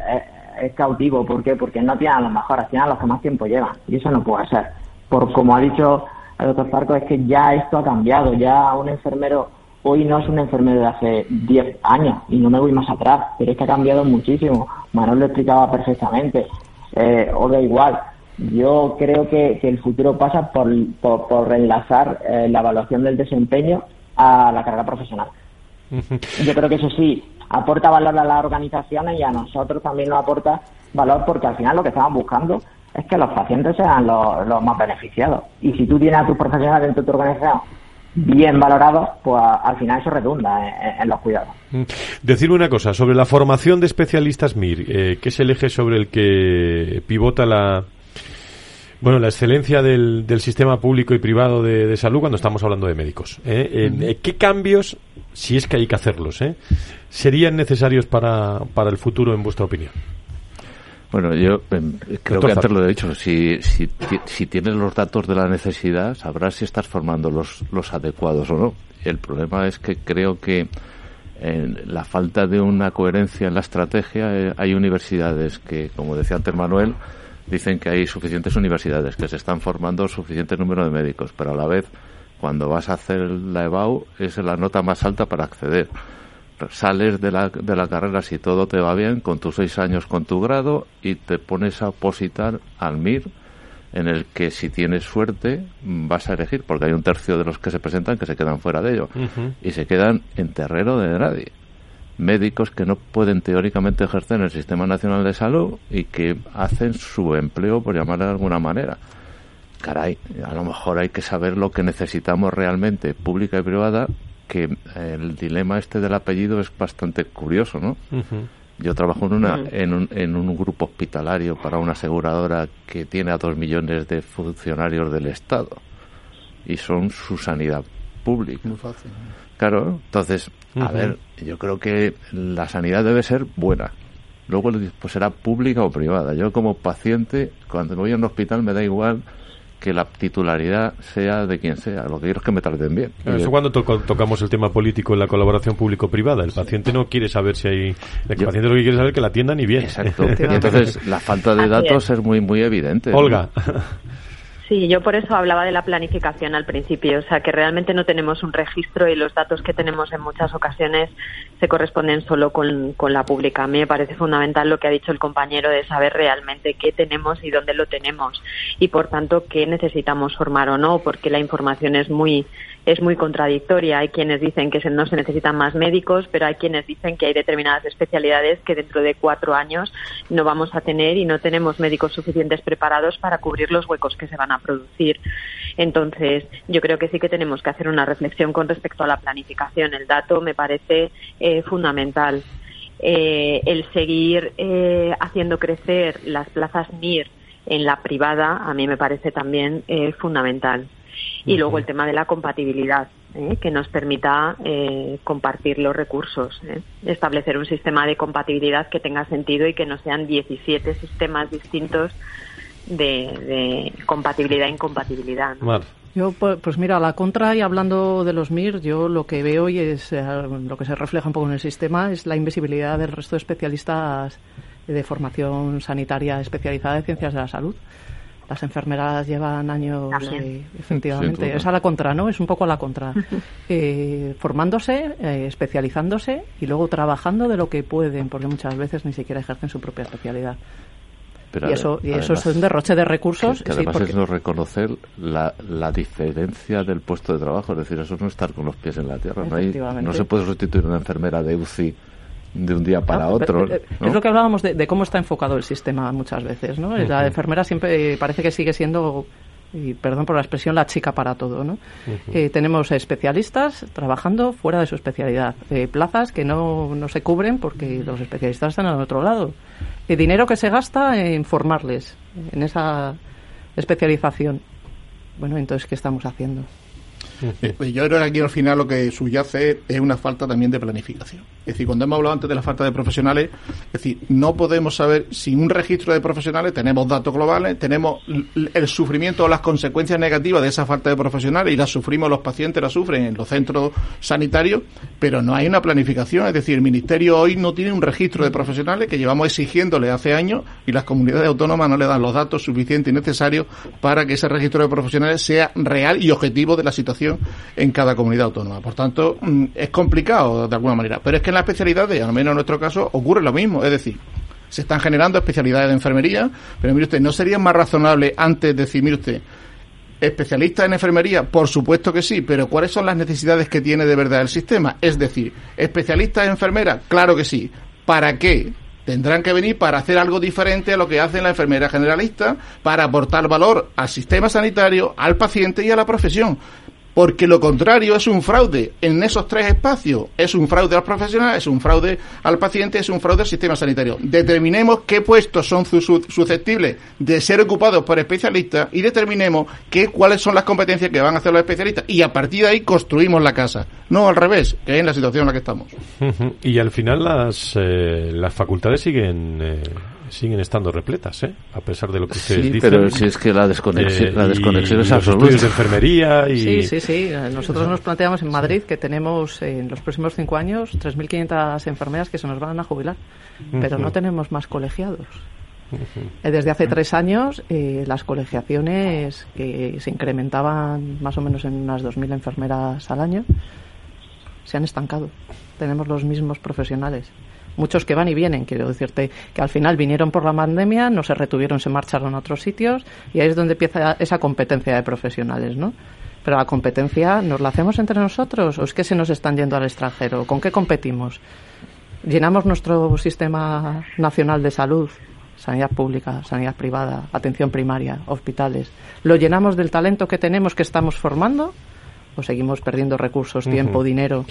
es, cautivo. ¿Por qué? Porque no tienen a los mejores, tienen a los que más tiempo llevan. Y eso no puede ser. Por como ha dicho el doctor Farco, es que ya esto ha cambiado. Ya un enfermero hoy no es un enfermero de hace 10 años y no me voy más atrás, pero es que ha cambiado muchísimo. Manuel lo explicaba perfectamente. Eh, o da igual. Yo creo que, el futuro pasa por, por, reenlazar eh, la evaluación del desempeño a la carrera profesional. Yo creo que eso sí aporta valor a las organizaciones y a nosotros también nos aporta valor porque al final lo que estamos buscando es que los pacientes sean los, los más beneficiados. Y si tú tienes a tus profesionales dentro de tu organización bien valorados, pues al final eso redunda en, los cuidados. Mm. Decirme una cosa, sobre la formación de especialistas MIR, eh, que es el eje sobre el que pivota la, bueno, la excelencia del, del sistema público y privado de, salud cuando estamos hablando de médicos. ¿eh? Eh, ¿Qué cambios, si es que hay que hacerlos, serían necesarios para, para el futuro, en vuestra opinión? Bueno, yo em, creo que antes lo he dicho. Si, si, si, tienes los datos de la necesidad, sabrás si estás formando los, los adecuados o no. El problema es que creo que en la falta de una coherencia en la estrategia, eh, hay universidades que, como decía antes Manuel, dicen que hay suficientes universidades, que se están formando suficiente número de médicos, pero a la vez, cuando vas a hacer la EBAU, es la nota más alta para acceder sales de la, de la carrera si todo te va bien, con tus seis años con tu grado y te pones a opositar al MIR, en el que si tienes suerte vas a elegir, porque hay un tercio de los que se presentan que se quedan fuera de ello y se quedan en terreno de nadie. Médicos que no pueden teóricamente ejercer en el Sistema Nacional de Salud y que hacen su empleo, por llamarlo de alguna manera. Caray, a lo mejor hay que saber lo que necesitamos realmente, pública y privada, que el dilema este del apellido es bastante curioso, ¿no? Yo trabajo en, una, en, un, en un grupo hospitalario para una aseguradora que tiene a dos millones de funcionarios del Estado y son su sanidad pública. Muy fácil. Claro, entonces, a ver, yo creo que la sanidad debe ser buena. Luego pues será pública o privada. Yo como paciente, cuando voy a un hospital me da igual que la titularidad sea de quien sea. Lo que quiero es que me traten bien. Eso cuando tocamos el tema político en la colaboración público-privada. El paciente no quiere saber si hay... El paciente lo que quiere saber es que la atiendan y bien. Exacto. y entonces la falta de datos es muy, muy evidente. Olga. Sí, yo por eso hablaba de la planificación al principio, o sea que realmente no tenemos un registro y los datos que tenemos en muchas ocasiones se corresponden solo con, la pública. A mí me parece fundamental lo que ha dicho el compañero de saber realmente qué tenemos y dónde lo tenemos y por tanto qué necesitamos formar o no, porque la información es muy es muy contradictoria. Hay quienes dicen que no se necesitan más médicos, pero hay quienes dicen que hay determinadas especialidades que dentro de cuatro años no vamos a tener y no tenemos médicos suficientes preparados para cubrir los huecos que se van a producir. Entonces, yo creo que sí que tenemos que hacer una reflexión con respecto a la planificación. El dato me parece eh, fundamental. Eh, el seguir eh, haciendo crecer las plazas MIR en la privada a mí me parece también fundamental. Y luego el tema de la compatibilidad, ¿eh? que nos permita eh, compartir los recursos, ¿eh? establecer un sistema de compatibilidad que tenga sentido y que no sean 17 sistemas distintos de, compatibilidad e incompatibilidad. Yo, pues, pues mira, a la contra y hablando de los MIR, yo lo que veo y es lo que se refleja un poco en el sistema es la invisibilidad del resto de especialistas de formación sanitaria especializada de ciencias de la salud. Las enfermeras llevan años, eh, efectivamente, es a la contra, ¿no? Es un poco a la contra. Eh, formándose, eh, especializándose y luego trabajando de lo que pueden, porque muchas veces ni siquiera ejercen su propia especialidad. y eso, y eso es un derroche de recursos. Que, además es no reconocer la, la, diferencia del puesto de trabajo, es decir, eso no estar con los pies en la tierra. No, no se puede sustituir una enfermera de UCI de un día para otro. Eh, es lo que hablábamos de, cómo está enfocado el sistema muchas veces, ¿no? La enfermera siempre parece que sigue siendo, y perdón por la expresión, la chica para todo, ¿no? Eh, tenemos especialistas trabajando fuera de su especialidad, eh, plazas que no, no se cubren porque los especialistas están al otro lado, el dinero que se gasta en formarles en esa especialización. Bueno, entonces, ¿qué estamos haciendo? Eh, yo creo que aquí al final lo que subyace es una falta también de planificación. Es decir, cuando hemos hablado antes de la falta de profesionales, es decir, no podemos saber, sin un registro de profesionales, tenemos datos globales, tenemos el sufrimiento o las consecuencias negativas de esa falta de profesionales y las sufrimos los pacientes, las sufren en los centros sanitarios, pero no hay una planificación. Es decir, el Ministerio hoy no tiene un registro de profesionales que llevamos exigiéndole hace años y las comunidades autónomas no le dan los datos suficientes y necesarios para que ese registro de profesionales sea real y objetivo de la situación en cada comunidad autónoma. Por tanto, mm, es complicado de alguna manera. Pero es que en las especialidades, al menos en nuestro caso, ocurre lo mismo. Es decir, se están generando especialidades de enfermería, pero mire usted, ¿no sería más razonable antes decir, mire usted, especialista en enfermería? Por supuesto que sí, pero ¿cuáles son las necesidades que tiene de verdad el sistema? Es decir, ¿especialista en enfermera? Claro que sí. ¿Para qué? Tendrán que venir para hacer algo diferente a lo que hace la enfermera generalista, para aportar valor al sistema sanitario, al paciente y a la profesión porque lo contrario es un fraude en esos tres espacios. Es un fraude al profesional, es un fraude al paciente, es un fraude al sistema sanitario. Determinemos qué puestos son susceptibles de ser ocupados por especialistas y determinemos qué, cuáles son las competencias que van a hacer los especialistas. Y a partir de ahí construimos la casa. No al revés, que es la situación en la que estamos. Y al final las, eh, las facultades siguen... Eh, siguen estando repletas, ¿eh? a pesar de lo que ustedes sí, dicen. pero si es que la desconexión, eh, la desconexión es absoluta. estudios de enfermería y... Sí, sí, sí. Nosotros nos planteamos en Madrid que tenemos en los próximos cinco años 3.500 enfermeras que se nos van a jubilar, pero no tenemos más colegiados. Eh, desde hace tres años, eh, las colegiaciones que se incrementaban más o menos en unas 2.000 enfermeras al año se han estancado. Tenemos los mismos profesionales muchos que van y vienen, quiero decirte que al final vinieron por la pandemia, no se retuvieron, se marcharon a otros sitios y ahí es donde empieza esa competencia de profesionales, ¿no? Pero la competencia, ¿nos la hacemos entre nosotros o es que se nos están yendo al extranjero? ¿Con qué competimos? ¿Llenamos nuestro sistema nacional de salud? Sanidad pública, sanidad privada, atención primaria, hospitales. ¿Lo llenamos del talento que tenemos, que estamos formando? ¿O seguimos perdiendo recursos, tiempo, dinero?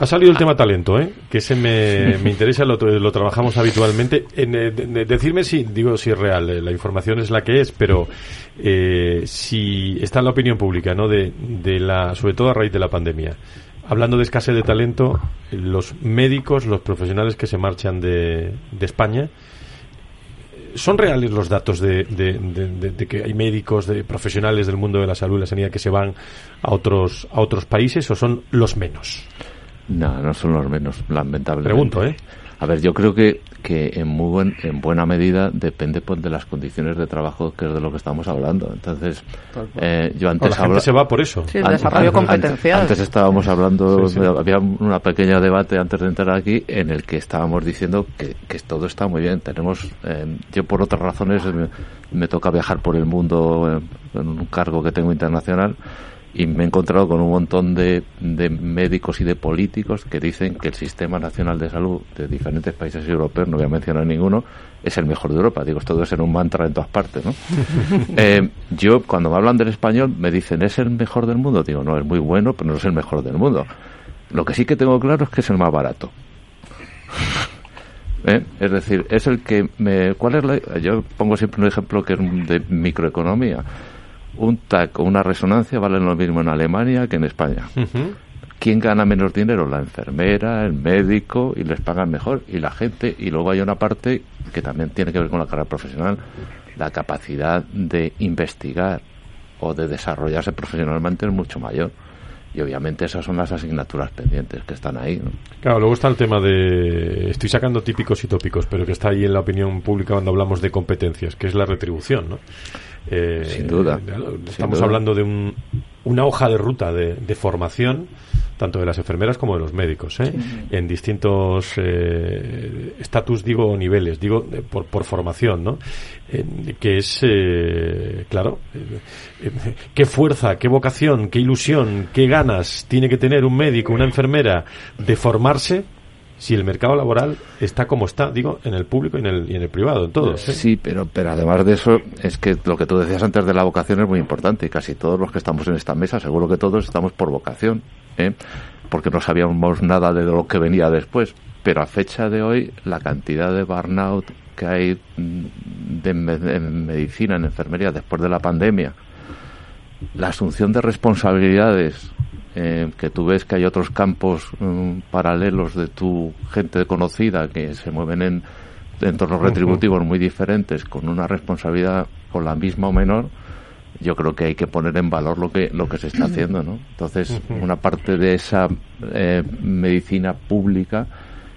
Ha salido el tema talento, ¿eh? que ese me, me interesa, lo, lo, trabajamos habitualmente. En, eh, decirme si, digo si es real, eh, la información es la que es, pero eh, si está en la opinión pública, ¿no? De, de la, sobre todo a raíz de la pandemia. Hablando de escasez de talento, los médicos, los profesionales que se marchan de, de España, ¿Son reales los datos de, de, de, que hay médicos, de profesionales del mundo de la salud y la sanidad que se van a otros, a otros países o son los menos? No, no son los menos, lamentablemente. Pregunto, ¿eh? A ver, yo creo que, que en, muy buen, en buena medida depende pues, de las condiciones de trabajo, que es de lo que estamos hablando. Entonces, eh, yo antes la se va por eso. Sí, el desarrollo competencial. Antes, estábamos hablando, había un pequeño debate antes de entrar aquí en el que estábamos diciendo que, que todo está muy bien. Tenemos, eh, yo por otras razones me, toca viajar por el mundo en un cargo que tengo internacional y me he encontrado con un montón de, de, médicos y de políticos que dicen que el sistema nacional de salud de diferentes países europeos, no voy a mencionar ninguno, es el mejor de Europa. Digo, esto debe ser un mantra en todas partes, ¿no? eh, yo, cuando me hablan del español, me dicen, ¿es el mejor del mundo? Digo, no, es muy bueno, pero no es el mejor del mundo. Lo que sí que tengo claro es que es el más barato. ¿Eh? Es decir, es el que me... ¿Cuál es la...? Yo pongo siempre un ejemplo que es de microeconomía un TAC o una resonancia valen lo mismo en Alemania que en España. ¿Quién gana menos dinero? La enfermera, el médico, y les pagan mejor. Y la gente, y luego hay una parte que también tiene que ver con la carrera profesional, la capacidad de investigar o de desarrollarse profesionalmente es mucho mayor. Y obviamente esas son las asignaturas pendientes que están ahí. Claro, luego está el tema de. Estoy sacando típicos y tópicos, pero que está ahí en la opinión pública cuando hablamos de competencias, que es la retribución, ¿no? Eh, Sin duda. Estamos hablando de un, una hoja de ruta de, de, formación tanto de las enfermeras como de los médicos, ¿eh? en distintos eh, estatus, digo, niveles, digo, eh, por, por formación, ¿no? que es, eh, claro, eh, qué fuerza, qué vocación, qué ilusión, qué ganas tiene que tener un médico, una enfermera de formarse si el mercado laboral está como está, digo, en el público y en el, y en el privado, en todos. ¿eh? Sí, pero, pero además de eso, es que lo que tú decías antes de la vocación es muy importante y casi todos los que estamos en esta mesa, seguro que todos estamos por vocación, ¿eh? porque no sabíamos nada de lo que venía después. Pero a fecha de hoy, la cantidad de burnout que hay de, en medicina, en enfermería, después de la pandemia, la asunción de responsabilidades eh, que tú ves que hay otros campos um, paralelos de tu gente conocida que se mueven en entornos retributivos muy diferentes con una responsabilidad con la misma o menor yo creo que hay que poner en valor lo que lo que se está haciendo no entonces una parte de esa eh, medicina pública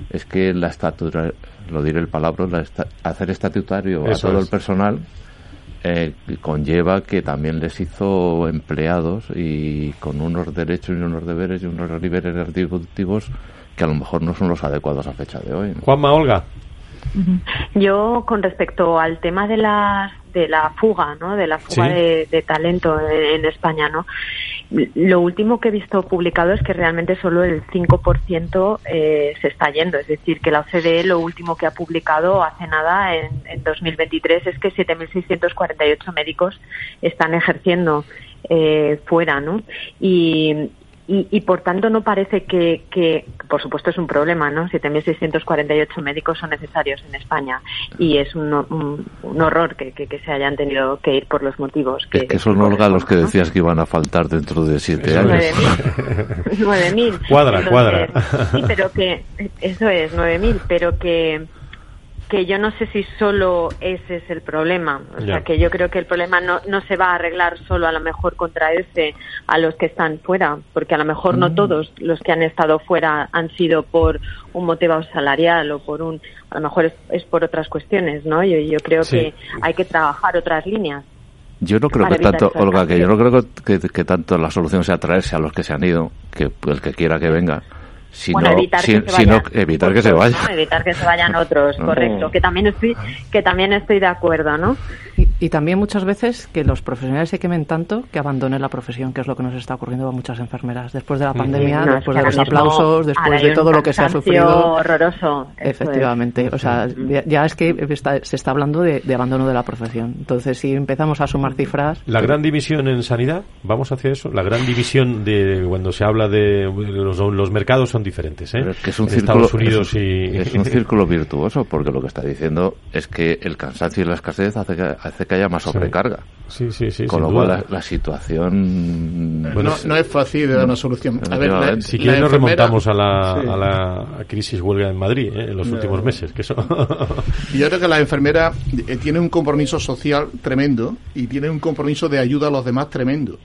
es que la estatura lo diré el palabra la esta, hacer estatutario Eso a todo es. el personal eh, conlleva que también les hizo empleados y con unos derechos y unos deberes y unos niveles retributivos que a lo mejor no son los adecuados a fecha de hoy. ¿no? Juanma, Olga. Yo, con respecto al tema de la, de la fuga, ¿no? De la fuga ¿Sí? de, de, talento en, en, España, ¿no? Lo último que he visto publicado es que realmente solo el 5% eh, se está yendo. Es decir, que la OCDE lo último que ha publicado hace nada, en, en 2023, es que 7.648 médicos están ejerciendo eh, fuera, ¿no? Y, y, y, por tanto no parece que, que, por supuesto es un problema, ¿no? 7.648 médicos son necesarios en España y es un, un, un horror que, que, que, se hayan tenido que ir por los motivos que... Es que son, Olga, los que decías ¿no? que iban a faltar dentro de siete años. 9.000. cuadra, Entonces, cuadra. Sí, pero que, eso es, 9.000, pero que que yo no sé si solo ese es el problema. O sea, que yo creo que el problema no, no se va a arreglar solo a lo mejor contraerse a los que están fuera, porque a lo mejor mm. no todos los que han estado fuera han sido por un motivo salarial o por un, a lo mejor es, es por otras cuestiones, ¿no? Yo, yo creo sí. que hay que trabajar otras líneas. Yo no creo que tanto, Olga, que yo no creo que, que, que, tanto la solución sea traerse a los que se han ido, que el que quiera que venga sino, bueno, evitar si, que se vayan, evitar que se vayan. ¿no? Evitar que se vayan otros, correcto. Que también estoy, que también estoy de acuerdo, ¿no? Y, y, también muchas veces que los profesionales se quemen tanto que abandonen la profesión, que es lo que nos está ocurriendo a muchas enfermeras. Después de la pandemia, no, después de los aplausos, después de todo lo que se ha sufrido. horroroso. Efectivamente. Es. O sea, ya, ya, es que está, se está hablando de, de, abandono de la profesión. Entonces, si empezamos a sumar cifras. La gran división en sanidad, vamos hacia eso. La gran división de cuando se habla de los, los mercados son diferentes, ¿eh? que es un círculo, Estados Unidos es, y... es un círculo virtuoso porque lo que está diciendo es que el cansancio y la escasez hace que, hace que haya más sobrecarga. Sí, sí, sí. Con lo cual la, la, situación... Bueno, no, no, es fácil de dar una solución. A ver, la, si quieres nos remontamos a la, sí. a la crisis huelga en Madrid ¿eh? en los no. últimos meses. Que eso... Yo creo que la enfermera eh, tiene un compromiso social tremendo y tiene un compromiso de ayuda a los demás tremendo.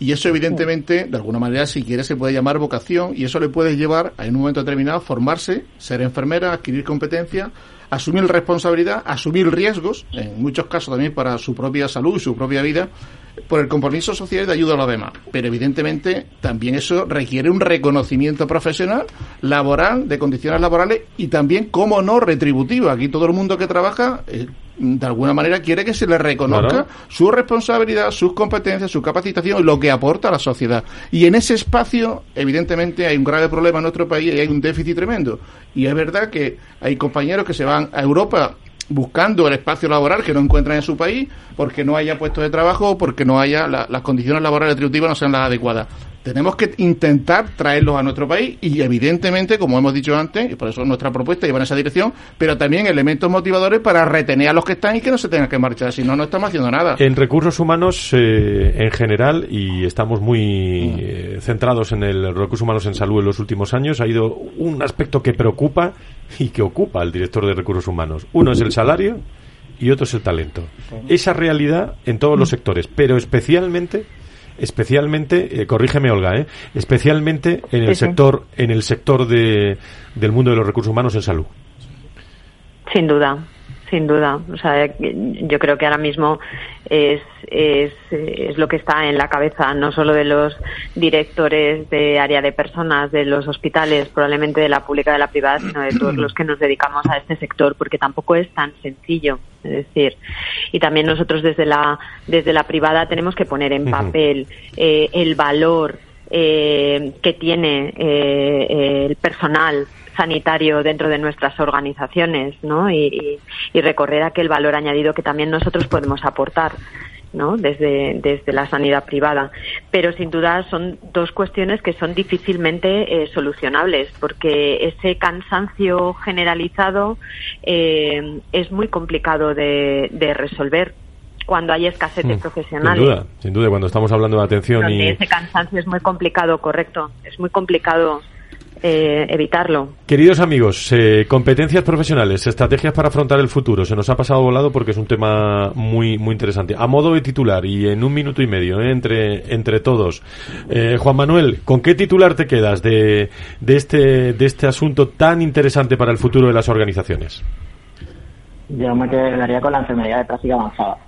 Y eso, evidentemente, de alguna manera, si quiere, se puede llamar vocación y eso le puede llevar a, en un momento determinado, formarse, ser enfermera, adquirir competencia, asumir responsabilidad, asumir riesgos, en muchos casos también para su propia salud y su propia vida, por el compromiso social de ayuda a los demás. Pero evidentemente también eso requiere un reconocimiento profesional, laboral, de condiciones laborales y también, como no, retributivo. Aquí todo el mundo que trabaja, eh, de alguna manera, quiere que se le reconozca claro. su responsabilidad, sus competencias, su capacitación y lo que aporta a la sociedad. Y en ese espacio, evidentemente, hay un grave problema en nuestro país y hay un déficit tremendo. Y es verdad que hay compañeros que se van a Europa buscando el espacio laboral que no encuentran en su país porque no haya puestos de trabajo o porque no haya la, las condiciones laborales retributivas no sean las adecuadas. Tenemos que intentar traerlos a nuestro país y evidentemente, como hemos dicho antes, y por eso nuestra propuesta lleva en esa dirección, pero también elementos motivadores para retener a los que están y que no se tengan que marchar, si no, no estamos haciendo nada. En recursos humanos eh, en general, y estamos muy eh, centrados en el recursos humanos en salud en los últimos años, ha ido un aspecto que preocupa y que ocupa al director de recursos humanos. Uno es el salario y otro es el talento. Esa realidad en todos los sectores, pero especialmente especialmente, eh, corrígeme Olga, ¿eh? especialmente en el sí, sector, sí. en el sector de, del mundo de los recursos humanos en salud. Sin duda, sin duda. O sea, yo creo que ahora mismo es, es, es, lo que está en la cabeza no solo de los directores de área de personas, de los hospitales, probablemente de la pública, de la privada, sino de todos los que nos dedicamos a este sector, porque tampoco es tan sencillo. Es decir, y también nosotros desde la, desde la privada tenemos que poner en papel eh, el valor eh, que tiene eh, el personal sanitario dentro de nuestras organizaciones, ¿no? Y, recorrer aquel valor añadido que también nosotros podemos aportar. ¿no? Desde, desde la sanidad privada. Pero sin duda son dos cuestiones que son difícilmente eh, solucionables porque ese cansancio generalizado eh, es muy complicado de, resolver cuando hay escasez de hmm. profesionales. Sin duda, sin duda, cuando estamos hablando de atención y... Ese cansancio es muy complicado, correcto. Es muy complicado eh, evitarlo. Queridos amigos, eh, competencias profesionales, estrategias para afrontar el futuro. Se nos ha pasado volado porque es un tema muy muy interesante. A modo de titular y en un minuto y medio eh, entre entre todos. Juan Manuel, ¿con qué titular te quedas de, de este de este asunto tan interesante para el futuro de las organizaciones? Yo me quedaría con la enfermedad de práctica avanzada.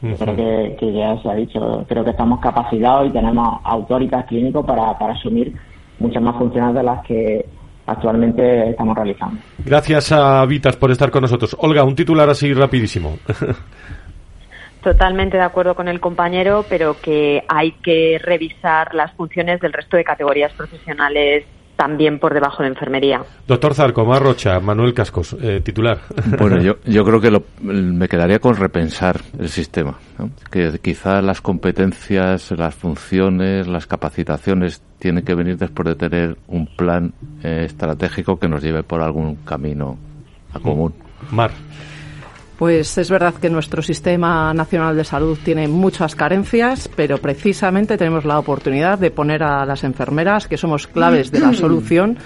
Creo que, que, ya se ha dicho, creo que estamos capacitados y tenemos autoridades clínicos para, para asumir muchas más funciones de las que actualmente estamos realizando. Gracias a Vitas por estar con nosotros. Olga, un titular así rapidísimo. Totalmente de acuerdo con el compañero, pero que hay que revisar las funciones del resto de categorías profesionales también por debajo de enfermería. Doctor Zarco, Rocha, Manuel Cascos, eh, titular. Bueno, yo, yo creo que me quedaría con repensar el sistema. Que quizá las competencias, las funciones, las capacitaciones tienen que venir después de tener un plan eh, estratégico que nos lleve por algún camino a común. Mar. Pues es verdad que nuestro sistema nacional de salud tiene muchas carencias, pero precisamente tenemos la oportunidad de poner a las enfermeras, que somos claves de la solución,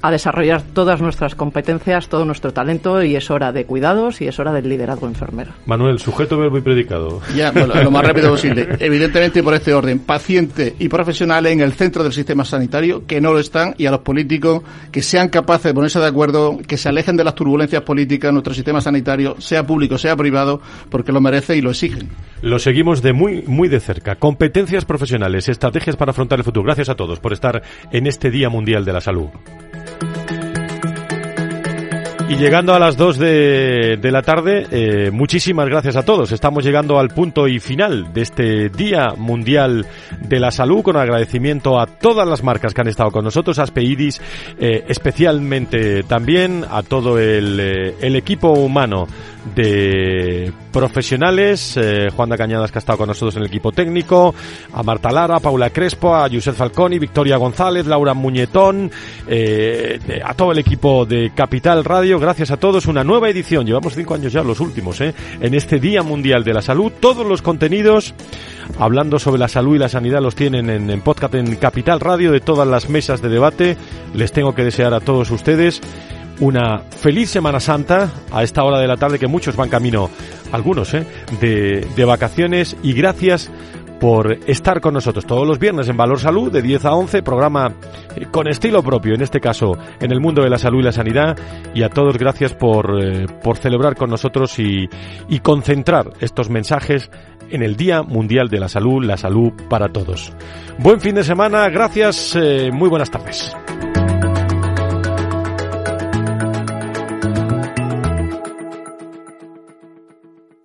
a desarrollar todas nuestras competencias, todo nuestro talento y es hora de cuidados y es hora del liderazgo enfermero. Manuel, sujeto, verbo y predicado. Ya, lo más rápido posible. Evidentemente, por este orden, paciente y profesional en el centro del sistema sanitario, que no lo están, y a los políticos que sean capaces de ponerse de acuerdo, que se alejen de las turbulencias políticas en nuestro sistema sanitario, sea público, sea privado, porque lo merece y lo exigen. Lo seguimos de muy, muy de cerca. Competencias profesionales, estrategias para afrontar el futuro. Gracias a todos por estar en este Día Mundial de la Salud. Y llegando a las 2 de, la tarde, eh, muchísimas gracias a todos. Estamos llegando al punto y final de este Día Mundial de la Salud, con agradecimiento a todas las marcas que han estado con nosotros, a Aspeidis, eh, especialmente también a todo el, eh, el equipo humano de profesionales, eh, Juan de Cañadas que ha estado con nosotros en el equipo técnico, a Marta Lara, Paula Crespo, a Josep Falconi, Victoria González, Laura Muñetón, eh, a todo el equipo de Capital Radio, gracias a todos, una nueva edición, llevamos cinco años ya, los últimos, eh, en este Día Mundial de la Salud, todos los contenidos hablando sobre la salud y la sanidad los tienen en, en podcast en Capital Radio de todas las mesas de debate, les tengo que desear a todos ustedes una feliz Semana Santa a esta hora de la tarde que muchos van camino, algunos, ¿eh? de, de vacaciones y gracias por estar con nosotros todos los viernes en Valor Salud de 10 a 11, programa eh, con estilo propio, en este caso en el mundo de la salud y la sanidad. Y a todos gracias por, eh, por celebrar con nosotros y, y, concentrar estos mensajes en el Día Mundial de la Salud, la salud para todos. Buen fin de semana, gracias, muy buenas tardes.